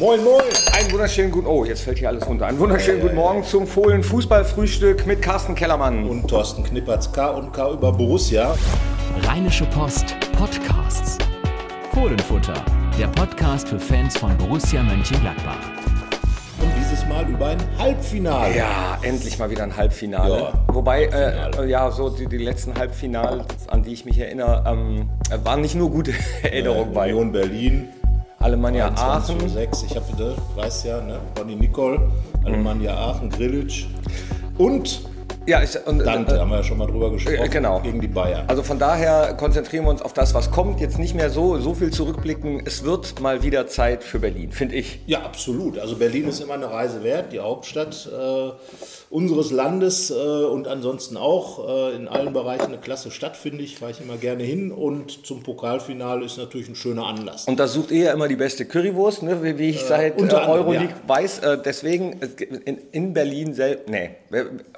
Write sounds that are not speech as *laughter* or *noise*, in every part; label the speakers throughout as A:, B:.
A: Moin, moin.
B: Einen wunderschönen guten, oh, jetzt fällt hier alles runter. Einen wunderschönen guten Morgen zum Fohlen Fußballfrühstück mit Carsten Kellermann.
A: Und Thorsten Knippertz, K und K über Borussia.
C: Rheinische Post Podcasts. Fohlenfutter, der Podcast für Fans von Borussia Mönchengladbach.
A: Und dieses Mal über ein Halbfinale.
B: Ja, endlich mal wieder ein Halbfinale.
A: Ja,
B: Wobei,
A: Halbfinale.
B: Äh, ja, so die, die letzten Halbfinale, an die ich mich erinnere, ähm, waren nicht nur gute *laughs* Erinnerungen bei.
A: Union Berlin.
B: Alemannia
A: 21
B: Aachen.
A: zu 6. Ich habe, weißt ja, ne? Ronny Nicol, Alemannia Aachen, Grillitsch. Und
B: Ja, ich, und,
A: Dante,
B: äh,
A: haben wir ja schon mal drüber gesprochen.
B: äh, genau.
A: Gegen die Bayern.
B: Also von daher konzentrieren wir uns auf das, was kommt. Jetzt nicht mehr so, so viel zurückblicken. Es wird mal wieder Zeit für Berlin, finde ich.
A: Ja, absolut. Also Berlin ist immer eine Reise wert, die Hauptstadt äh, unseres Landes äh, und ansonsten auch äh, in allen Bereichen eine klasse Stadt, finde ich. Fahre ich immer gerne hin und zum Pokalfinale ist natürlich ein schöner Anlass.
B: Und da sucht ihr ja immer die beste Currywurst, ne? wie, wie ich seit äh, Euroleague
A: ja.
B: weiß. Äh, deswegen äh, in, in Berlin selbst, nee,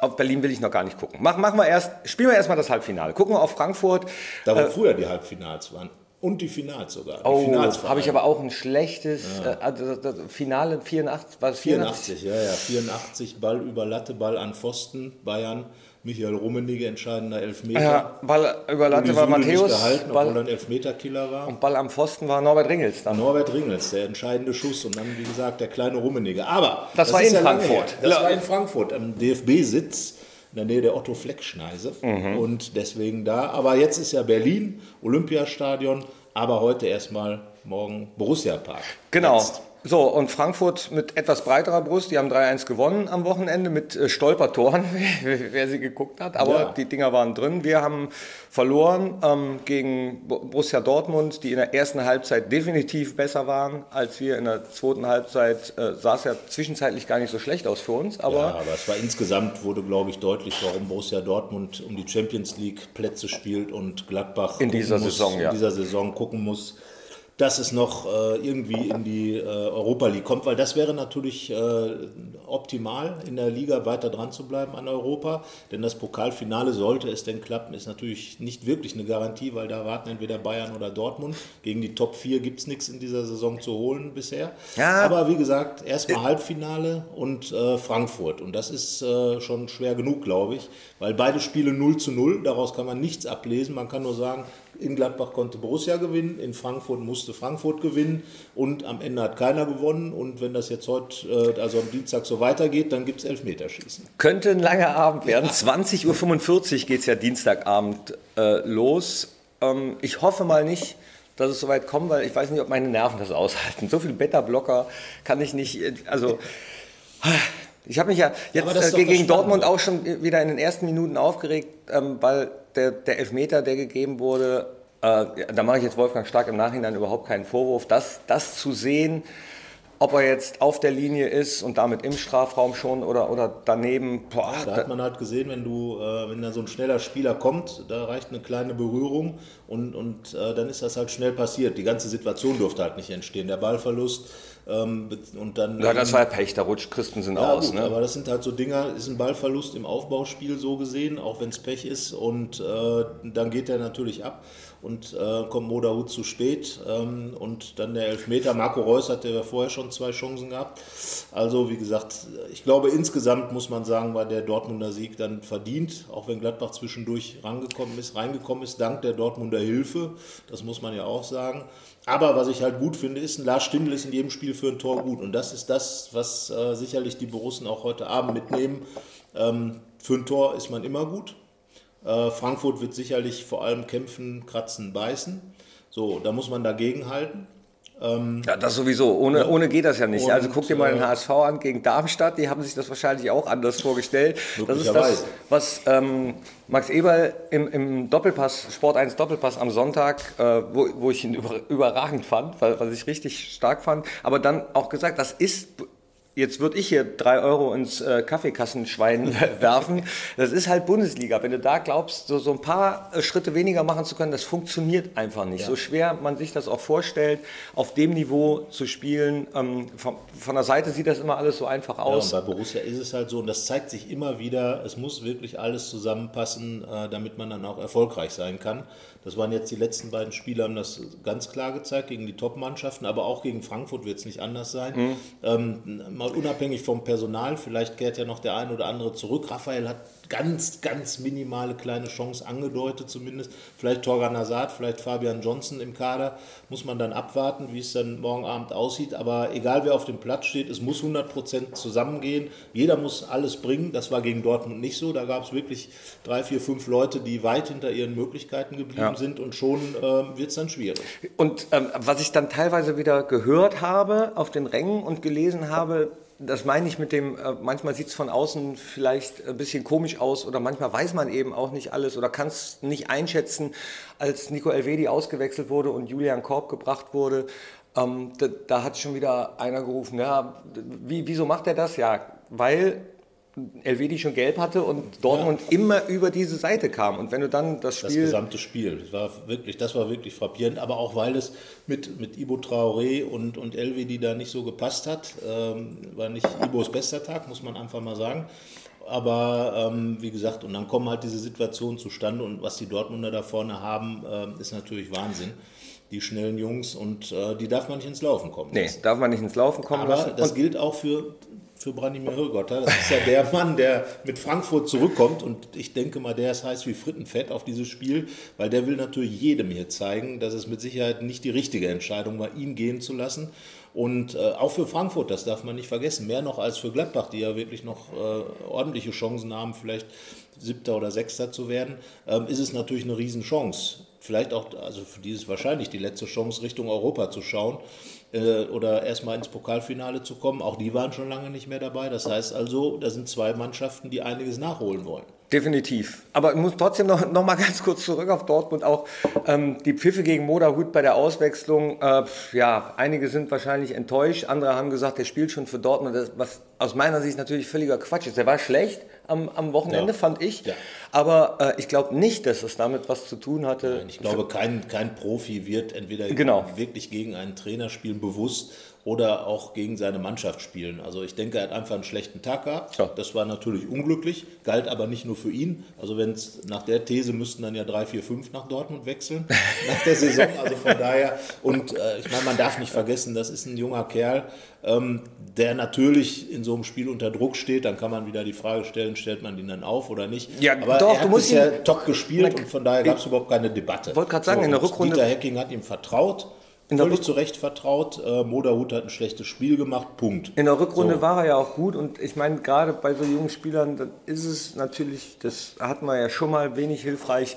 B: auf Berlin will ich noch gar nicht gucken. Mach, machen wir erst, spielen wir erstmal das Halbfinale. Gucken wir auf Frankfurt.
A: Da wo früher die Halbfinals waren. Und die Finals sogar. Die
B: Oh, habe ich aber auch ein schlechtes äh, also das, das Finale 84, war es 84?
A: 84, ja, ja. 84, Ball über Latte, Ball an Pfosten, Bayern. Michael Rummenigge, entscheidender Elfmeter.
B: Ja, Ball über Latte war Matthäus,
A: Nicht gehalten, obwohl er
B: Ball,
A: ein Elfmeterkiller war.
B: und Ball am Pfosten war Norbert Ringels dann.
A: Norbert Ringels, der entscheidende Schuss und dann, wie gesagt, der kleine Rummenigge. Aber
B: Das war
A: ist
B: in
A: lange
B: Frankfurt.
A: Das war in Frankfurt, am DFB-Sitz in der Nähe der Otto-Fleck-Schneise.
B: Mhm.
A: Und deswegen da. Aber jetzt ist ja Berlin, Olympiastadion, aber heute erstmal morgen Borussia-Park.
B: Genau.
A: Jetzt.
B: So, und Frankfurt mit etwas breiterer Brust, die haben 3-1 gewonnen am Wochenende mit äh, Stolpertoren, *laughs* wer sie geguckt hat, aber
A: Ja.
B: die Dinger waren drin. Wir haben verloren ähm, gegen Bo- Borussia Dortmund, die in der ersten Halbzeit definitiv besser waren als wir. In der zweiten Halbzeit äh, sah es ja zwischenzeitlich gar nicht so schlecht aus für uns, aber
A: Ja, aber es war insgesamt, wurde glaube ich deutlich, warum Borussia Dortmund um die Champions League Plätze spielt und Gladbach
B: In dieser
A: muss,
B: Saison, ja.
A: in dieser Saison gucken muss, dass es noch äh, irgendwie in die äh, Europa League kommt, weil das wäre natürlich äh, optimal, in der Liga weiter dran zu bleiben an Europa, denn das Pokalfinale sollte es denn klappen, ist natürlich nicht wirklich eine Garantie, weil da warten entweder Bayern oder Dortmund. Gegen die Top 4 gibt es nichts in dieser Saison zu holen bisher.
B: Ja.
A: Aber wie gesagt, erstmal Halbfinale und äh, Frankfurt. Und das ist äh, schon schwer genug, glaube ich, weil beide Spiele 0 zu 0, daraus kann man nichts ablesen. Man kann nur sagen, in Gladbach konnte Borussia gewinnen, in Frankfurt musste Frankfurt gewinnen und am Ende hat keiner gewonnen. Und wenn das jetzt heute, äh, also am Dienstag so weitergeht, dann gibt es Elfmeterschießen.
B: könnte ein langer Abend werden. 20.45 Uhr geht es ja Dienstagabend äh, los. Ähm, ich hoffe mal nicht, dass es soweit kommt, weil ich weiß nicht, ob meine Nerven das aushalten. So viel Beta-Blocker kann ich nicht, äh, also... Ich habe mich ja jetzt äh, gegen Dortmund auch schon wieder in den ersten Minuten aufgeregt, ähm, weil der, der Elfmeter, der gegeben wurde, äh, da mache ich jetzt Wolfgang Stark im Nachhinein überhaupt keinen Vorwurf, das, das zu sehen, ob er jetzt auf der Linie ist und damit im Strafraum schon oder, oder daneben, boah,
A: Da hat man halt gesehen, wenn du, äh, wenn da so ein schneller Spieler kommt, da reicht eine kleine Berührung und, und äh, dann ist das halt schnell passiert. Die ganze Situation durfte halt nicht entstehen. Der Ballverlust und dann.
B: Ja, das war ja Pech, da rutscht Christensen
A: Ja,
B: aus.
A: gut,
B: Ne?
A: aber das sind halt so Dinger, ist ein Ballverlust im Aufbauspiel so gesehen, auch wenn es Pech ist und äh, dann geht er natürlich ab und äh, kommt Modahut zu spät ähm, und dann der Elfmeter. Marco Reus hatte ja vorher schon zwei Chancen gehabt. Also wie gesagt, ich glaube insgesamt muss man sagen, war der Dortmunder Sieg dann verdient, auch wenn Gladbach zwischendurch rangekommen ist, reingekommen ist, dank der Dortmunder Hilfe, das muss man ja auch sagen. Aber was ich halt gut finde, ist, ein Lars Stindl ist in jedem Spiel für ein Tor gut. Und das ist das, was äh, sicherlich die Borussen auch heute Abend mitnehmen. Ähm, für ein Tor ist man immer gut. Äh, Frankfurt wird sicherlich vor allem kämpfen, kratzen, beißen. So, da muss man dagegen halten.
B: Ja, das sowieso. Ohne, ohne geht das ja nicht.
A: Und,
B: also guck dir mal den
A: äh,
B: HSV an gegen Darmstadt. Die haben sich das wahrscheinlich auch anders vorgestellt. Das ist das, was ähm, Max Eberl im, im Doppelpass, Sport 1 Doppelpass am Sonntag, äh, wo, wo ich ihn *laughs* über, überragend fand, weil, was ich richtig stark fand, aber dann auch gesagt, das ist jetzt würde ich hier drei Euro ins äh, Kaffeekassenschwein *laughs* werfen. Das ist halt Bundesliga. Wenn du da glaubst, so, so ein paar äh, Schritte weniger machen zu können, das funktioniert einfach nicht. Ja. So schwer man sich das auch vorstellt, auf dem Niveau zu spielen. Ähm, von, von, der Seite sieht das immer alles so einfach aus.
A: Ja, und bei Borussia ist es halt so, und das zeigt sich immer wieder, es muss wirklich alles zusammenpassen, äh, damit man dann auch erfolgreich sein kann. Das waren jetzt die letzten beiden Spiele, haben das ganz klar gezeigt gegen die Top-Mannschaften, aber auch gegen Frankfurt wird es nicht anders sein. Mhm. Ähm, mal unabhängig vom Personal, vielleicht kehrt ja noch der ein oder andere zurück. Raphael hat ganz, ganz minimale kleine Chance angedeutet zumindest. Vielleicht Torgan Hazard, vielleicht Fabian Johnson im Kader. Muss man dann abwarten, wie es dann morgen Abend aussieht. Aber egal wer auf dem Platz steht, es muss 100% zusammengehen. Jeder muss alles bringen. Das war gegen Dortmund nicht so. Da gab es wirklich drei, vier, fünf Leute, die weit hinter ihren Möglichkeiten geblieben ja. sind und schon äh, wird es dann schwierig.
B: Und ähm, was ich dann teilweise wieder gehört habe auf den Rängen und gelesen habe, das meine ich mit dem, äh, manchmal sieht es von außen vielleicht ein bisschen komisch aus oder manchmal weiß man eben auch nicht alles oder kann es nicht einschätzen, als Nico Elvedi ausgewechselt wurde und Julian Korb gebracht wurde. Ähm, da, da, hat schon wieder einer gerufen, ja, wie, wieso macht er das? Ja, weil Elvedi schon gelb hatte und Dortmund ja. immer über diese Seite kam. Und wenn du dann das Spiel.
A: Das gesamte Spiel. Das war wirklich, das war wirklich frappierend, aber auch weil es mit, mit Ibo Traoré und, und Elvedi da nicht so gepasst hat. Ähm, war nicht Ibos bester Tag, muss man einfach mal sagen. Aber ähm, wie gesagt, und dann kommen halt diese Situationen zustande und was die Dortmunder da vorne haben, äh, ist natürlich Wahnsinn die schnellen Jungs und äh, die darf man nicht ins Laufen kommen
B: lassen. Nee, darf man nicht ins Laufen kommen
A: Aber lassen. das gilt auch für für Branimir Hirgotter. Das ist ja der Mann, der mit Frankfurt zurückkommt und ich denke mal, der ist heiß wie Frittenfett auf dieses Spiel, weil der will natürlich jedem hier zeigen, dass es mit Sicherheit nicht die richtige Entscheidung war, ihn gehen zu lassen. Und äh, auch für Frankfurt, das darf man nicht vergessen, mehr noch als für Gladbach, die ja wirklich noch äh, ordentliche Chancen haben, vielleicht Siebter oder Sechster zu werden, ähm, ist es natürlich eine Riesenchance. Vielleicht auch, also für die ist wahrscheinlich die letzte Chance, Richtung Europa zu schauen äh, oder erstmal ins Pokalfinale zu kommen. Auch die waren schon lange nicht mehr dabei. Das heißt also, da sind zwei Mannschaften, die einiges nachholen wollen.
B: Definitiv. Aber ich muss trotzdem noch, noch mal ganz kurz zurück auf Dortmund. Auch ähm, die Pfiffe gegen Moderhut bei der Auswechslung. Äh, ja, einige sind wahrscheinlich enttäuscht. Andere haben gesagt, der spielt schon für Dortmund. Das, was aus meiner Sicht natürlich völliger Quatsch ist. Der war schlecht am, am Wochenende, ja. fand ich. Ja. Aber äh, ich glaube nicht, dass es damit was zu tun hatte.
A: Nein, ich glaube, kein, kein Profi wird entweder genau. wirklich gegen einen Trainer spielen, bewusst oder auch gegen seine Mannschaft spielen. Also ich denke, er hat einfach einen schlechten Tag gehabt. Ja. Das war natürlich unglücklich, galt aber nicht nur für ihn. Also wenn es nach der These müssten dann ja drei, vier, fünf nach Dortmund wechseln *laughs* nach der Saison. Also von daher und äh, ich meine, man darf nicht vergessen, das ist ein junger Kerl, ähm, der natürlich in so einem Spiel unter Druck steht. Dann kann man wieder die Frage stellen, stellt man ihn dann auf oder nicht?
B: Ja,
A: aber
B: doch,
A: er hat
B: du musst
A: bisher ihn, top gespielt und von daher gab es überhaupt keine Debatte.
B: Ich wollte gerade sagen, so, in der Rückrunde.
A: Dieter Hecking hat ihm vertraut völlig zu Recht vertraut. Äh, Moderhut hat ein schlechtes Spiel gemacht, Punkt.
B: In der Rückrunde so. war er ja auch gut und ich meine, gerade bei so jungen Spielern, dann ist es natürlich, das hatten wir ja schon mal, wenig hilfreich,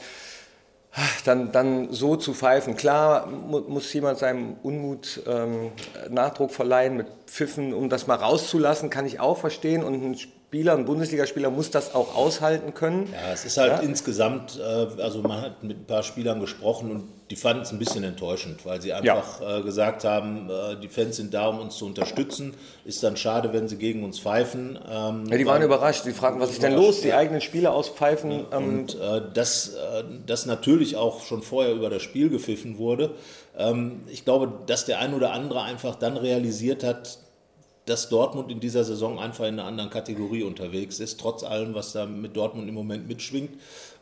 B: dann, dann so zu pfeifen. Klar muss jemand seinem Unmut ähm, Nachdruck verleihen mit Pfiffen, um das mal rauszulassen, kann ich auch verstehen und ein Spieler, ein Bundesligaspieler muss das auch aushalten können.
A: Ja, es ist halt ja. insgesamt, äh, also man hat mit ein paar Spielern gesprochen und die fanden es ein bisschen enttäuschend, weil sie einfach ja. äh, gesagt haben, äh, die Fans sind da, um uns zu unterstützen. Ist dann schade, wenn sie gegen uns pfeifen.
B: Ähm, ja, die waren überrascht. Sie fragten, was ist denn los? Die eigenen Spieler auspfeifen.
A: Ähm, und dass das natürlich auch schon vorher über das Spiel gepfiffen wurde. Ähm, ich glaube, dass der ein oder andere einfach dann realisiert hat, dass Dortmund in dieser Saison einfach in einer anderen Kategorie unterwegs ist, trotz allem, was da mit Dortmund im Moment mitschwingt.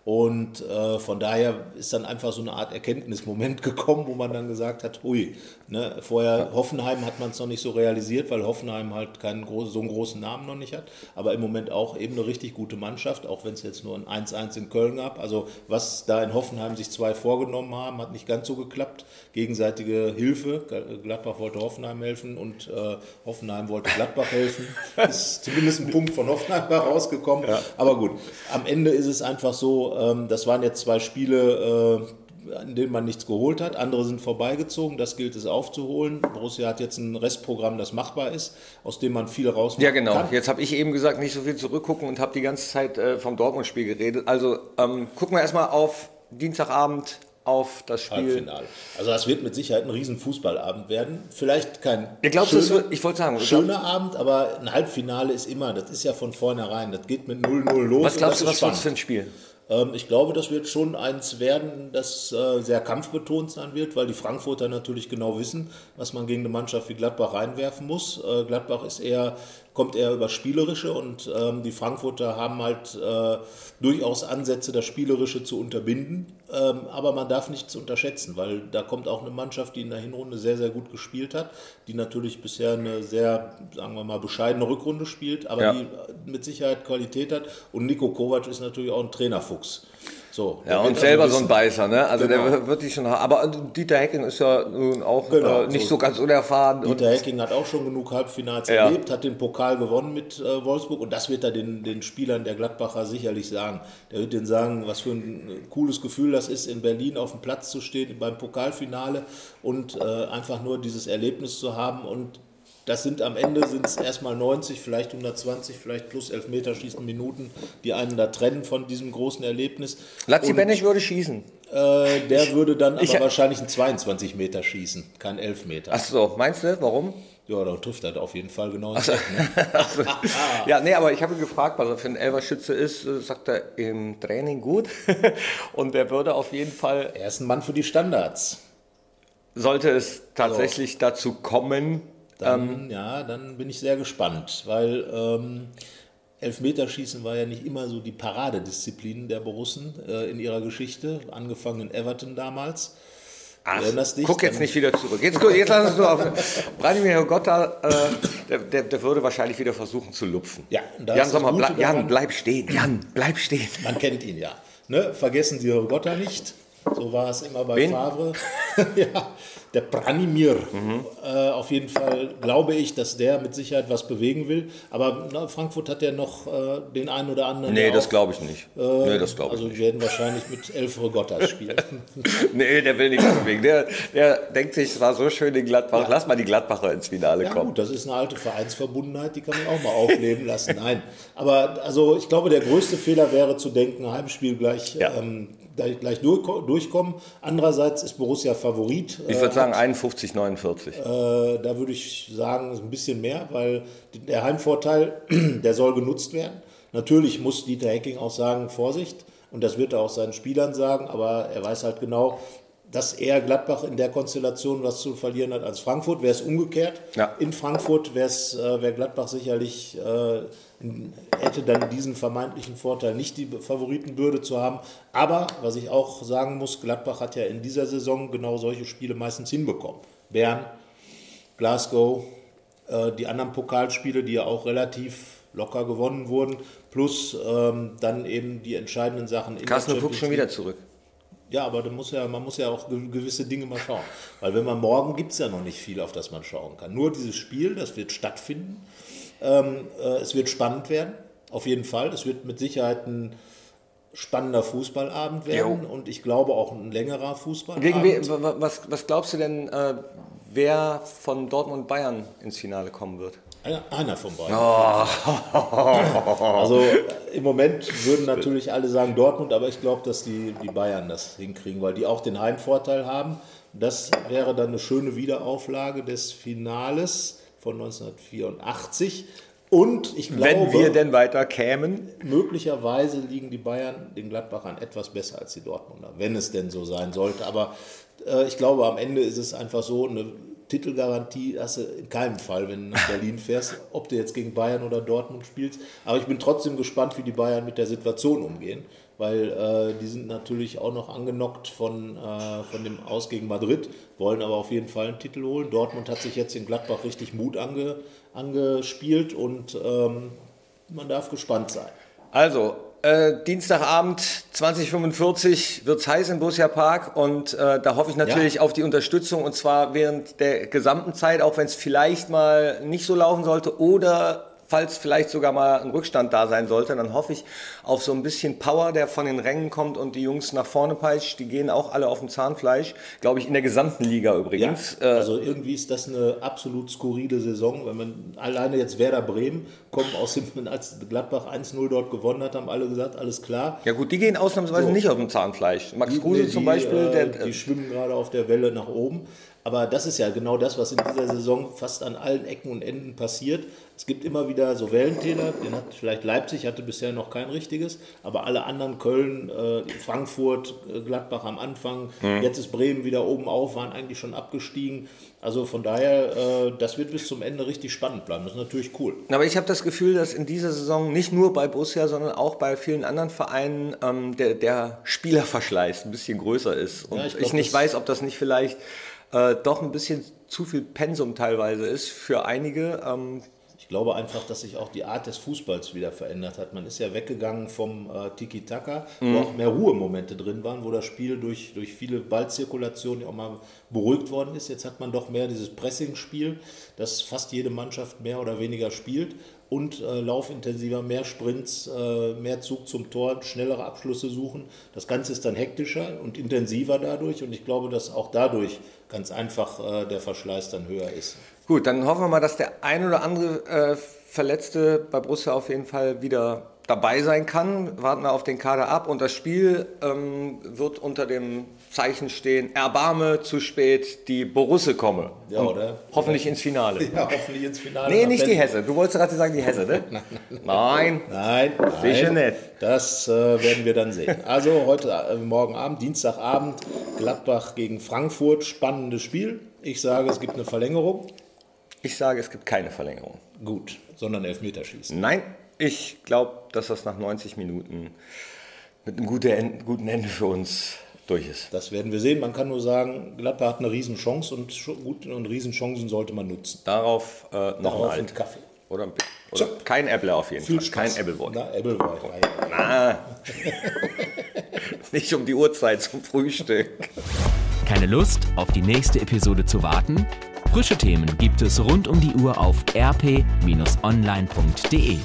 A: Und äh, von daher ist dann einfach so eine Art Erkenntnismoment *laughs* gekommen, wo man dann gesagt hat, hui, ne, vorher Hoffenheim hat man es noch nicht so realisiert, weil Hoffenheim halt keinen groß, so einen großen Namen noch nicht hat, aber im Moment auch eben eine richtig gute Mannschaft, auch wenn es jetzt nur ein 1-1 in Köln gab. Also was da in Hoffenheim sich zwei vorgenommen haben, hat nicht ganz so geklappt. Gegenseitige Hilfe, Gladbach wollte Hoffenheim helfen und äh, Hoffenheim wollte Gladbach helfen. *laughs* Ist zumindest ein Punkt von Hoffenheim rausgekommen. Ja. Aber gut, am Ende ist es einfach so, ähm, das waren jetzt zwei Spiele, äh, in denen man nichts geholt hat. Andere sind vorbeigezogen, das gilt es aufzuholen. Borussia hat jetzt ein Restprogramm, das machbar ist, aus dem man viel raus
B: Ja, genau. Kann. Jetzt habe ich eben gesagt, nicht so viel zurückgucken und habe die ganze Zeit äh, vom Dortmund-Spiel geredet. Also ähm, gucken wir erstmal auf Dienstagabend auf das Spiel.
A: Halbfinale. Also das wird mit Sicherheit ein riesen Fußballabend werden. Vielleicht kein
B: Ich glaube,
A: schöner,
B: ich wollte sagen,
A: schöner Abend, aber ein Halbfinale ist immer, das ist ja von vornherein, das geht mit 0-0 los.
B: was glaubst du, was wird für
A: spannend.
B: ein Spiel?
A: Ähm, ich glaube, das wird schon eins werden, das äh, sehr kampfbetont sein wird, weil die Frankfurter natürlich genau wissen, was man gegen eine Mannschaft wie Gladbach reinwerfen muss. Äh, Gladbach ist eher, kommt eher über Spielerische und ähm, die Frankfurter haben halt äh, durchaus Ansätze, das Spielerische zu unterbinden. Ähm, aber man darf nichts unterschätzen, weil da kommt auch eine Mannschaft, die in der Hinrunde sehr, sehr gut gespielt hat, die natürlich bisher eine sehr, sagen wir mal, bescheidene Rückrunde spielt, aber
B: Ja.
A: die mit Sicherheit Qualität hat. Und Nico Kovac ist natürlich auch ein Trainerfuchs. So,
B: Ja, und
A: also
B: selber so ein Beißer, ne? Also
A: Genau.
B: der wird die schon haben. Aber Dieter Hecking ist ja nun auch
A: Genau,
B: äh, nicht
A: so.
B: so ganz unerfahren.
A: Dieter Hecking hat auch schon genug Halbfinals
B: Ja.
A: erlebt, hat den Pokal gewonnen mit äh, Wolfsburg und das wird er den, den Spielern der Gladbacher sicherlich sagen. Der wird denen sagen, was für ein äh, cooles Gefühl das ist, in Berlin auf dem Platz zu stehen beim Pokalfinale und äh, einfach nur dieses Erlebnis zu haben und das sind am Ende sind es erstmal 90, vielleicht 120, vielleicht plus Elfmeterschießen Minuten, die einen da trennen von diesem großen Erlebnis.
B: Lazzi Benech würde schießen.
A: äh, der würde dann aber
B: ich-
A: wahrscheinlich einen 22 Meter schießen, kein Elfmeter.
B: Ach so, meinst du? Warum?
A: Ja, da trifft er auf jeden Fall genau Eck, ne? *laughs*
B: Ja, nee, aber ich habe ihn gefragt, was er für ein Elverschütze ist. Äh, Sagt er im Training gut. *laughs* und er würde auf jeden Fall,
A: Er ist ein Mann für die Standards.
B: sollte es tatsächlich dazu kommen,
A: Dann, ja, dann bin ich sehr gespannt, weil ähm, Elfmeterschießen war ja nicht immer so die Paradedisziplin der Borussen äh, in ihrer Geschichte, angefangen in Everton damals.
B: Ach,
A: dich?
B: guck jetzt nicht wieder zurück. Jetzt, jetzt lass uns nur auf. *laughs* Branimir Gotta, äh, der, der, der würde wahrscheinlich wieder versuchen zu lupfen.
A: Ja,
B: Jan,
A: ist
B: sag
A: das
B: mal, ble
A: Gute
B: Jan, bleib stehen. Jan, bleib stehen.
A: Man kennt ihn ja. Ne? Vergessen Sie Gotta nicht. So war es immer bei
B: Wen?
A: Favre. *laughs* ja, der Branimir. Äh, auf jeden Fall glaube ich, dass der mit Sicherheit was bewegen will. Aber na, Frankfurt hat ja noch äh, den einen oder anderen.
B: Nee, das glaube ich nicht. nee, das glaube ich
A: Also
B: nicht.
A: wir werden wahrscheinlich mit elf Regottas *laughs* spielen.
B: Nee, der will nichts bewegen. Der, der denkt sich, es war so schön in Gladbach. Lass mal die Gladbacher ins Finale
A: Ja
B: kommen.
A: gut, das ist eine alte Vereinsverbundenheit, die kann man auch mal aufleben lassen. Nein, aber also ich glaube, der größte Fehler wäre zu denken, Heimspiel gleich,
B: Ja.
A: ähm, gleich gleich durch, durchkommen. Andererseits ist Borussia Favorit.
B: Ich würde sagen 51, 49.
A: Äh, da würde ich sagen, ein bisschen mehr, weil der Heimvorteil, *clears throat* der soll genutzt werden. Natürlich muss Dieter Hecking auch sagen, Vorsicht, und das wird er auch seinen Spielern sagen, aber er weiß halt genau, dass er Gladbach in der Konstellation was zu verlieren hat als Frankfurt. Wäre es umgekehrt,
B: Ja.
A: in Frankfurt wäre äh, wäre Gladbach sicherlich, äh, hätte dann diesen vermeintlichen Vorteil, nicht die Favoritenbürde zu haben. Aber, was ich auch sagen muss, Gladbach hat ja in dieser Saison genau solche Spiele meistens hinbekommen. Bern, Glasgow, äh, die anderen Pokalspiele, die ja auch relativ locker gewonnen wurden, plus ähm, dann eben die entscheidenden Sachen in
B: Carsten, guckst schon wieder zurück.
A: Ja, aber muss ja, man muss ja auch ge- gewisse Dinge mal schauen. Weil wenn man morgen gibt es ja noch nicht viel, auf das man schauen kann. Nur dieses Spiel, das wird stattfinden. Ähm, äh, es wird spannend werden, auf jeden Fall. Es wird mit Sicherheit ein spannender Fußballabend werden und ich glaube auch ein längerer Fußballabend.
B: Gegen we, wa- wa- was, was glaubst du denn, äh, wer von Dortmund und Bayern ins Finale kommen wird?
A: Einer, von beiden.
B: Oh.
A: Also im Moment würden natürlich alle sagen Dortmund, aber ich glaube, dass die, die Bayern das hinkriegen, weil die auch den Heimvorteil haben. Das wäre dann eine schöne Wiederauflage des Finales von 1984. Und ich glaube,
B: Wenn wir denn weiter kämen.
A: möglicherweise liegen die Bayern den Gladbachern etwas besser als die Dortmunder, wenn es denn so sein sollte. Aber ich glaube, am Ende ist es einfach so, eine Titelgarantie hast du in keinem Fall, wenn du nach Berlin fährst, *laughs* ob du jetzt gegen Bayern oder Dortmund spielst. Aber ich bin trotzdem gespannt, wie die Bayern mit der Situation umgehen, weil äh, die sind natürlich auch noch angenockt von, äh, von dem Aus gegen Madrid, wollen aber auf jeden Fall einen Titel holen. Dortmund hat sich jetzt in Gladbach richtig Mut ange, angespielt und ähm, man darf gespannt sein.
B: Also, äh, Dienstagabend 2045 wird es heiß im Borussia Park und äh, da hoffe ich natürlich
A: Ja.
B: auf die Unterstützung und zwar während der gesamten Zeit, auch wenn es vielleicht mal nicht so laufen sollte oder falls vielleicht sogar mal ein Rückstand da sein sollte, dann hoffe ich auf so ein bisschen Power, der von den Rängen kommt und die Jungs nach vorne peitscht. Die gehen auch alle auf dem Zahnfleisch, glaube ich, in der gesamten Liga übrigens.
A: Ja, also irgendwie ist das eine absolut skurrile Saison. Wenn man alleine jetzt Werder Bremen kommt aus dem, *laughs* als Gladbach 1-0 dort gewonnen hat, haben alle gesagt, alles klar.
B: Ja gut, die gehen ausnahmsweise so. nicht auf dem Zahnfleisch. Max Kruse zum Beispiel.
A: Äh, der, die schwimmen gerade auf der Welle nach oben. Aber das ist ja genau das, was in dieser Saison fast an allen Ecken und Enden passiert. Es gibt immer wieder so Wellentäler, den hat vielleicht Leipzig, hatte bisher noch kein richtiges, aber alle anderen, Köln, äh, Frankfurt, äh, Gladbach am Anfang, mhm. jetzt ist Bremen wieder oben auf, waren eigentlich schon abgestiegen. Also von daher, äh, das wird bis zum Ende richtig spannend bleiben. Das ist natürlich cool.
B: Aber ich habe das Gefühl, dass in dieser Saison nicht nur bei Borussia, sondern auch bei vielen anderen Vereinen ähm, der, der Spielerverschleiß ein bisschen größer ist. Und ja, ich, glaub, ich nicht weiß, ob das nicht vielleicht äh, doch ein bisschen zu viel Pensum teilweise ist für einige. Ähm,
A: ich glaube einfach, dass sich auch die Art des Fußballs wieder verändert hat. Man ist ja weggegangen vom äh, Tiki-Taka, mhm. wo auch mehr Ruhemomente drin waren, wo das Spiel durch, durch viele Ballzirkulationen auch mal beruhigt worden ist. Jetzt hat man doch mehr dieses Pressing-Spiel, das fast jede Mannschaft mehr oder weniger spielt und äh, laufintensiver, mehr Sprints, äh, mehr Zug zum Tor, schnellere Abschlüsse suchen. Das Ganze ist dann hektischer und intensiver dadurch und ich glaube, dass auch dadurch ganz einfach äh, der Verschleiß dann höher ist.
B: Gut, dann hoffen wir mal, dass der ein oder andere äh, Verletzte bei Borussia auf jeden Fall wieder dabei sein kann. Warten wir auf den Kader ab und das Spiel ähm, wird unter dem Zeichen stehen, erbarme zu spät, die Borusse komme.
A: Ja, oder?
B: Hoffentlich ins Finale. *laughs*
A: Ja, hoffentlich ins Finale.
B: Nee, nicht die Hesse. Du wolltest gerade sagen, die Hesse, ne? *laughs*
A: nein, nein. Nein,
B: sicher nicht.
A: Das äh, werden wir dann sehen. Also heute, äh, morgen Abend, Dienstagabend, Gladbach gegen Frankfurt. Spannendes Spiel. Ich sage, es gibt eine Verlängerung.
B: Ich sage, es gibt keine Verlängerung.
A: Gut, sondern Elfmeterschießen.
B: Nein, ich glaube, dass das nach 90 Minuten mit einem guten Ende für uns durch ist.
A: Das werden wir sehen. Man kann nur sagen, Gladbach hat eine Riesenchance und, gut, und Riesenchancen sollte man nutzen.
B: Darauf äh, noch ein Kaffee. Oder, oder kein Apple auf jeden
A: Viel
B: Fall.
A: Spaß.
B: Kein Appleboy.
A: Na, Appleboy.
B: Na, *laughs* nicht um die Uhrzeit zum Frühstück.
C: Keine Lust, auf die nächste Episode zu warten? Frische Themen gibt es rund um die Uhr auf rp-online.de.